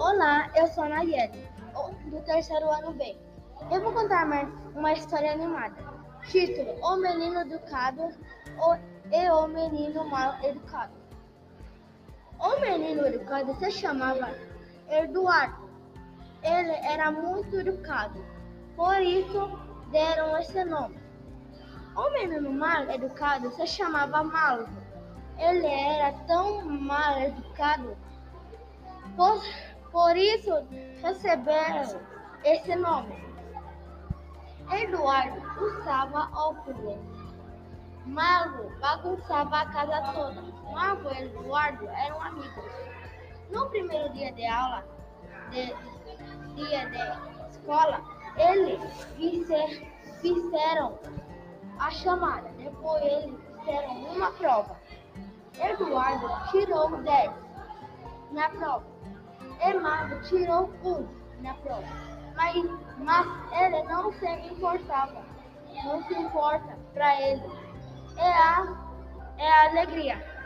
Olá, eu sou a Nayeli, do terceiro ano B. Eu vou contar uma história animada. Título: O Menino Educado e o Menino Mal Educado. O menino educado se chamava Eduardo. Ele era muito educado, por isso deram esse nome. O menino mal educado se chamava Malvo. Ele era tão mal educado, por, por isso receberam esse nome. Eduardo usava óculos. Malvo bagunçava a casa toda. Malvo e Eduardo eram amigos. No primeiro dia de aula, de, dia de escola, eles fizeram a chamada. Depois eles fizeram uma prova. Eduardo tirou 10 na prova. Emardo tirou 1 na prova. Mas, mas ele não se importava. Não se importa para ele. É a, é a alegria.